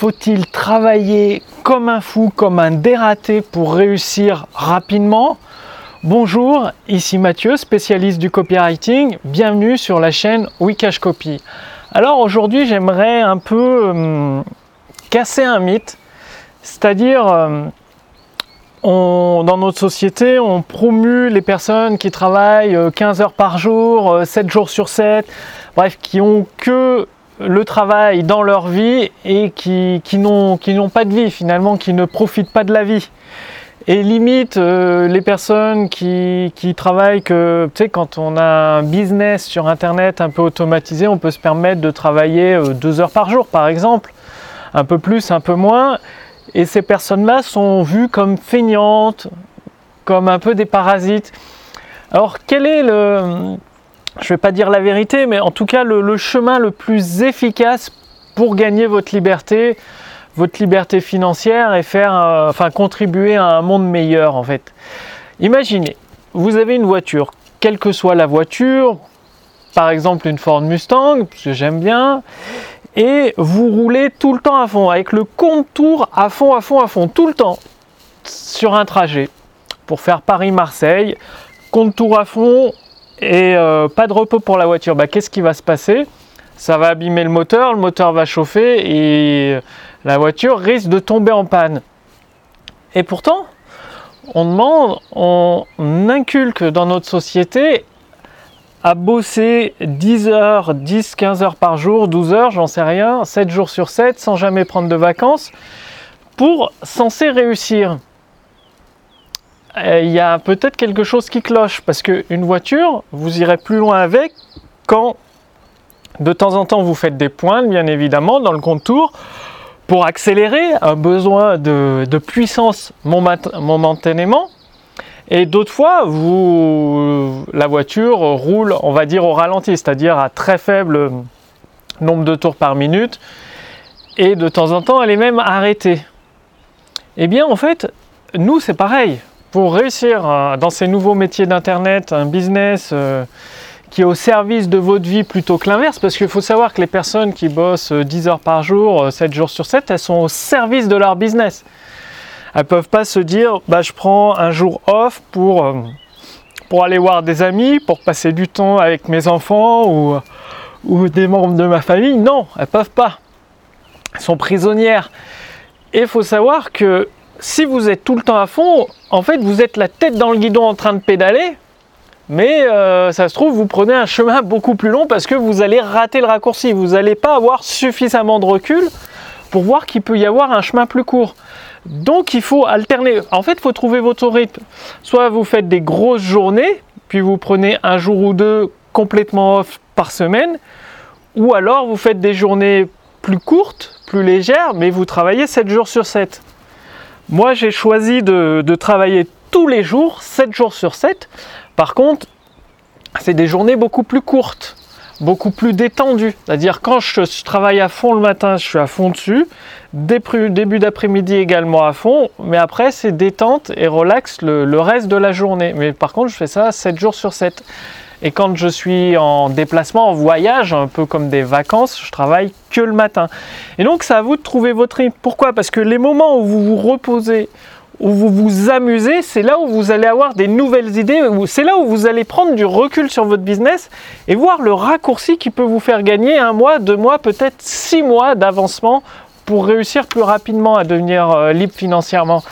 faut-il travailler comme un fou, comme un dératé pour réussir rapidement? Bonjour, ici Mathieu, spécialiste du copywriting. Bienvenue sur la chaîne Wikash Copy. Alors aujourd'hui, j'aimerais un peu hum, casser un mythe, c'est-à-dire hum, dans notre société, on promue les personnes qui travaillent 15 euh, heures par jour, 7 euh, jours sur 7, bref, qui ont que le travail dans leur vie et qui, n'ont pas de vie finalement, qui ne profitent pas de la vie. Et limite, euh, les personnes qui, qui, travaillent, que, tu sais, quand on a un business sur Internet un peu automatisé, on peut se permettre de travailler euh, deux heures par jour, par exemple, un peu plus, un peu moins. Et ces personnes-là sont vues comme feignantes, comme un peu des parasites. Alors, quel est le, je ne vais pas dire la vérité, mais en tout cas le, chemin le plus efficace pour gagner votre liberté, votre liberté financière et faire, euh, enfin contribuer à un monde meilleur en fait. Imaginez, vous avez une voiture, quelle que soit la voiture, par exemple une Ford Mustang, parce que j'aime bien, et vous roulez tout le temps à fond, avec le contour à fond, à fond, à fond, tout le temps, sur un trajet, pour faire Paris-Marseille, contour à fond, et euh, pas de repos pour la voiture, bah, qu'est-ce qui va se passer? Ça va abîmer le moteur, le moteur va chauffer et la voiture risque de tomber en panne. Et pourtant, on demande, on inculque dans notre société à bosser 10 heures, 10, 15 heures par jour, 12 heures, j'en sais rien, 7 jours sur 7, sans jamais prendre de vacances, pour censé réussir. Euh, il y a peut-être quelque chose qui cloche parce qu'une voiture, vous irez plus loin avec quand de temps en temps vous faites des pointes, bien évidemment, dans le contour pour accélérer, un besoin de, puissance momentanément. Et d'autres fois, vous, la voiture roule, on va dire, au ralenti, c'est-à-dire à très faible nombre de tours par minute. Et de temps en temps, elle est même arrêtée. Eh bien, en fait, nous, c'est pareil pour réussir euh, dans ces nouveaux métiers d'Internet, un business euh, qui est au service de votre vie plutôt que l'inverse, parce qu'il faut savoir que les personnes qui bossent 10 euh, heures par jour, 7 jours sur 7, elles sont au service de leur business. Elles peuvent pas se dire, bah, je prends un jour off pour, pour aller voir des amis, pour passer du temps avec mes enfants ou, ou des membres de ma famille. Non, elles peuvent pas. Elles sont prisonnières. Et il faut savoir que si vous êtes tout le temps à fond, en fait, vous êtes la tête dans le guidon en train de pédaler, mais euh, ça se trouve, vous prenez un chemin beaucoup plus long parce que vous allez rater le raccourci. Vous n'allez pas avoir suffisamment de recul pour voir qu'il peut y avoir un chemin plus court. Donc il faut alterner. En fait, il faut trouver votre rythme. Soit vous faites des grosses journées, puis vous prenez un jour ou deux complètement off par semaine, ou alors vous faites des journées plus courtes, plus légères, mais vous travaillez 7 jours sur 7. Moi, j'ai choisi de, travailler tous les jours, 7 jours sur 7. Par contre, c'est des journées beaucoup plus courtes, beaucoup plus détendues. C'est-à-dire quand je, travaille à fond le matin, je suis à fond dessus. Début d'après-midi également à fond. Mais après, c'est détente et relax le, le, reste de la journée. Mais par contre, je fais ça 7 jours sur 7. Et quand je suis en déplacement, en voyage, un peu comme des vacances, je travaille que le matin. Et donc, c'est à vous de trouver votre rythme. Pourquoi? Parce que les moments où vous vous reposez, où vous vous amusez, c'est là où vous allez avoir des nouvelles idées, c'est là où vous allez prendre du recul sur votre business et voir le raccourci qui peut vous faire gagner un mois, deux mois, peut-être six mois d'avancement pour réussir plus rapidement à devenir euh, libre financièrement.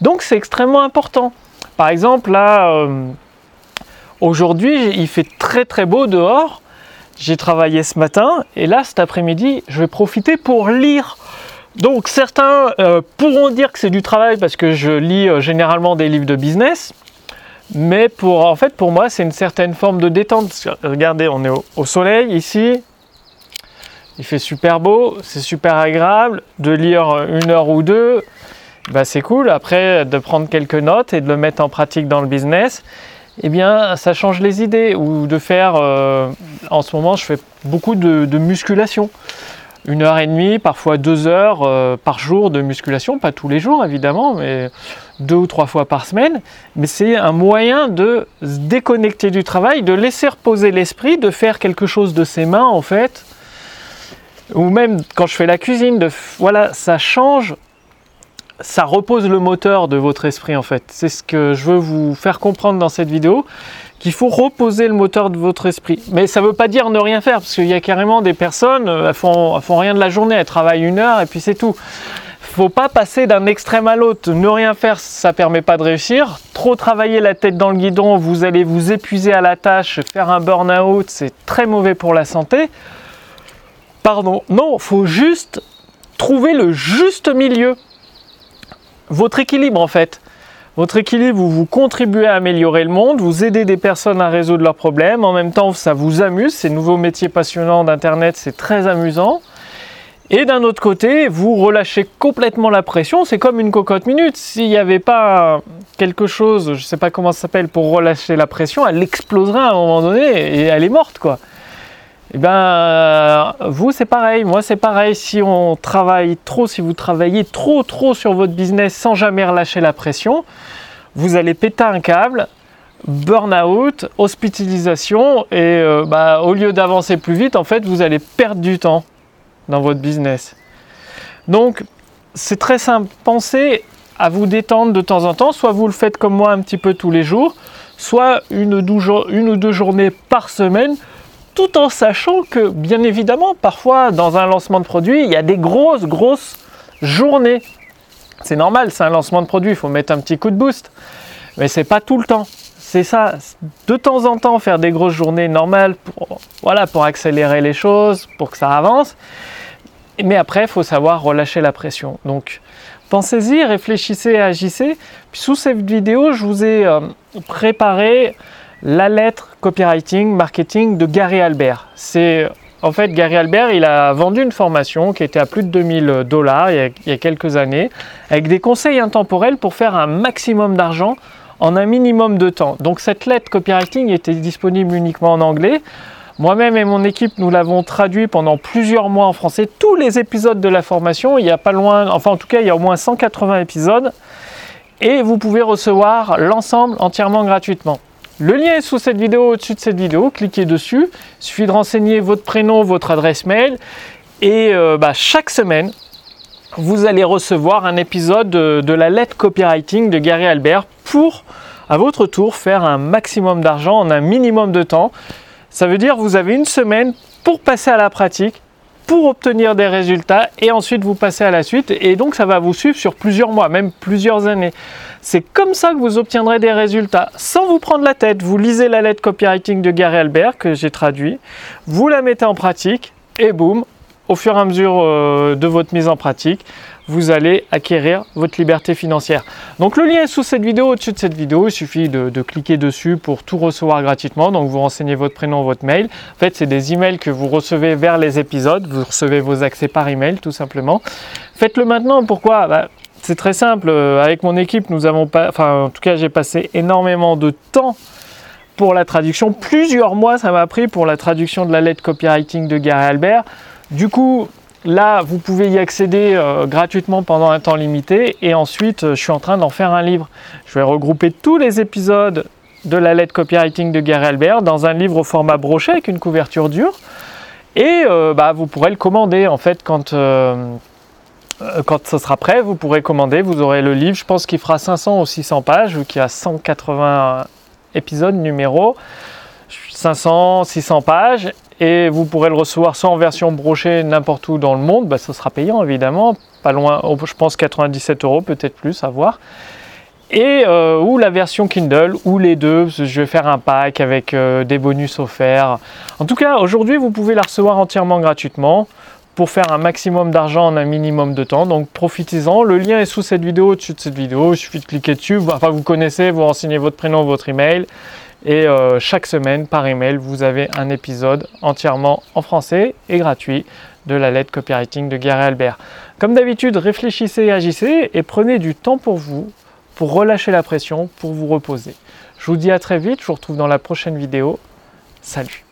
Donc c'est extrêmement important. Par exemple, là, euh, Aujourd'hui, il fait très très beau dehors. J'ai travaillé ce matin et là, cet après-midi, je vais profiter pour lire. Donc certains euh, pourront dire que c'est du travail parce que je lis euh, généralement des livres de business. Mais pour, en fait, pour moi, c'est une certaine forme de détente. Regardez, on est au, soleil ici. Il fait super beau, c'est super agréable. De lire une heure ou deux, bah, c'est cool. Après, de prendre quelques notes et de le mettre en pratique dans le business eh bien, ça change les idées. Ou de faire, euh, en ce moment, je fais beaucoup de, musculation. Une heure et demie, parfois deux heures euh, par jour de musculation, pas tous les jours évidemment, mais deux ou trois fois par semaine. Mais c'est un moyen de se déconnecter du travail, de laisser reposer l'esprit, de faire quelque chose de ses mains en fait. ou même quand je fais la cuisine, voilà, ça change, ça repose le moteur de votre esprit en fait. C'est ce que je veux vous faire comprendre dans cette vidéo, qu'il faut reposer le moteur de votre esprit. Mais ça ne veut pas dire ne rien faire, parce qu'il y a carrément des personnes, euh, elles font, font rien de la journée, elles travaillent une heure et puis c'est tout faut pas passer d'un extrême à l'autre. Ne rien faire, ça permet pas de réussir. Trop travailler la tête dans le guidon, vous allez vous épuiser à la tâche, faire un burn-out, c'est très mauvais pour la santé. Pardon, non, faut juste trouver le juste milieu. Votre équilibre en fait. Votre équilibre où vous contribuez à améliorer le monde, vous aidez des personnes à résoudre leurs problèmes, en même temps ça vous amuse, ces nouveaux métiers passionnants d'Internet, c'est très amusant. Et d'un autre côté, vous relâchez complètement la pression, c'est comme une cocotte minute. S'il n'y avait pas quelque chose, je ne sais pas comment ça s'appelle, pour relâcher la pression, elle exploserait à un moment donné et elle est morte quoi. Eh bien, vous c'est pareil, moi c'est pareil. Si on travaille trop, si vous travaillez trop trop sur votre business sans jamais relâcher la pression, vous allez péter un câble, burn-out, hospitalisation, et euh, bah, au lieu d'avancer plus vite, en fait, vous allez perdre du temps dans votre business. Donc, c'est très simple. Pensez à vous détendre de temps en temps. Soit vous le faites comme moi un petit peu tous les jours, soit une, ou deux journées par semaine, tout en sachant que, bien évidemment, parfois, dans un lancement de produit, il y a des grosses, grosses journées. C'est normal, c'est un lancement de produit, il faut mettre un petit coup de boost. Mais c'est pas tout le temps. C'est ça, de temps en temps faire des grosses journées normales pour, pour accélérer les choses, pour que ça avance. Mais après, faut savoir relâcher la pression. Donc, pensez-y, réfléchissez agissez. Puis sous cette vidéo, je vous ai euh, préparé la lettre copywriting marketing de Gary Albert. C'est en fait Gary Albert, il a vendu une formation qui était à plus de 2000 dollars il, y a quelques années, avec des conseils intemporels pour faire un maximum d'argent en un minimum de temps. Donc cette lettre copywriting était disponible uniquement en anglais. Moi-même et mon équipe, nous l'avons traduit pendant plusieurs mois en français. Tous les épisodes de la formation, il y a pas loin, enfin en tout cas, il y a au moins 180 épisodes. Et vous pouvez recevoir l'ensemble entièrement gratuitement. Le lien est sous cette vidéo, au-dessus de cette vidéo. Cliquez dessus. Il suffit de renseigner votre prénom, votre adresse mail. Et euh, bah, chaque semaine, vous allez recevoir un épisode de, la lettre copywriting de Gary Albert pour, à votre tour, faire un maximum d'argent en un minimum de temps. Ça veut dire que vous avez une semaine pour passer à la pratique, pour obtenir des résultats et ensuite vous passez à la suite. Et donc ça va vous suivre sur plusieurs mois, même plusieurs années. C'est comme ça que vous obtiendrez des résultats sans vous prendre la tête. Vous lisez la lettre copywriting de Gary Albert que j'ai traduit, vous la mettez en pratique et boum, au fur et à mesure euh, de votre mise en pratique, vous allez acquérir votre liberté financière. Donc le lien est sous cette vidéo, au-dessus de cette vidéo, il suffit de, cliquer dessus pour tout recevoir gratuitement. Donc vous renseignez votre prénom, votre mail. En fait, c'est des emails que vous recevez vers les épisodes, vous recevez vos accès par email tout simplement. Faites-le maintenant, pourquoi? Bah, C'est très simple, euh, avec mon équipe, nous avons pas, enfin en tout cas j'ai passé énormément de temps pour la traduction. Plusieurs mois ça m'a pris pour la traduction de la lettre copywriting de Gary Albert. Du coup, là, vous pouvez y accéder euh, gratuitement pendant un temps limité. Et ensuite, euh, je suis en train d'en faire un livre. Je vais regrouper tous les épisodes de la lettre copywriting de Gary Albert dans un livre au format brochet avec une couverture dure. Et euh, bah, vous pourrez le commander en fait quand, quand ce sera prêt. Vous pourrez commander, vous aurez le livre. Je pense qu'il fera 500 ou 600 pages, vu qu'il y a 180 épisodes numéros. 500, 600 pages et vous pourrez le recevoir soit en version brochée n'importe où dans le monde, bah, ça sera payant évidemment, pas loin, je pense 97 euros, peut-être plus, à voir. Et euh, ou la version Kindle, ou les deux, je vais faire un pack avec euh, des bonus offerts. En tout cas, aujourd'hui, vous pouvez la recevoir entièrement gratuitement pour faire un maximum d'argent en un minimum de temps. Donc profitez-en. Le lien est sous cette vidéo, au-dessus de cette vidéo. Il suffit de cliquer dessus. Enfin, vous connaissez, vous renseignez votre prénom, votre email. Et euh, chaque semaine, par email, vous avez un épisode entièrement en français et gratuit de la lettre copywriting de Gary Albert. Comme d'habitude, réfléchissez et agissez et prenez du temps pour vous, pour relâcher la pression, pour vous reposer. Je vous dis à très vite, je vous retrouve dans la prochaine vidéo. Salut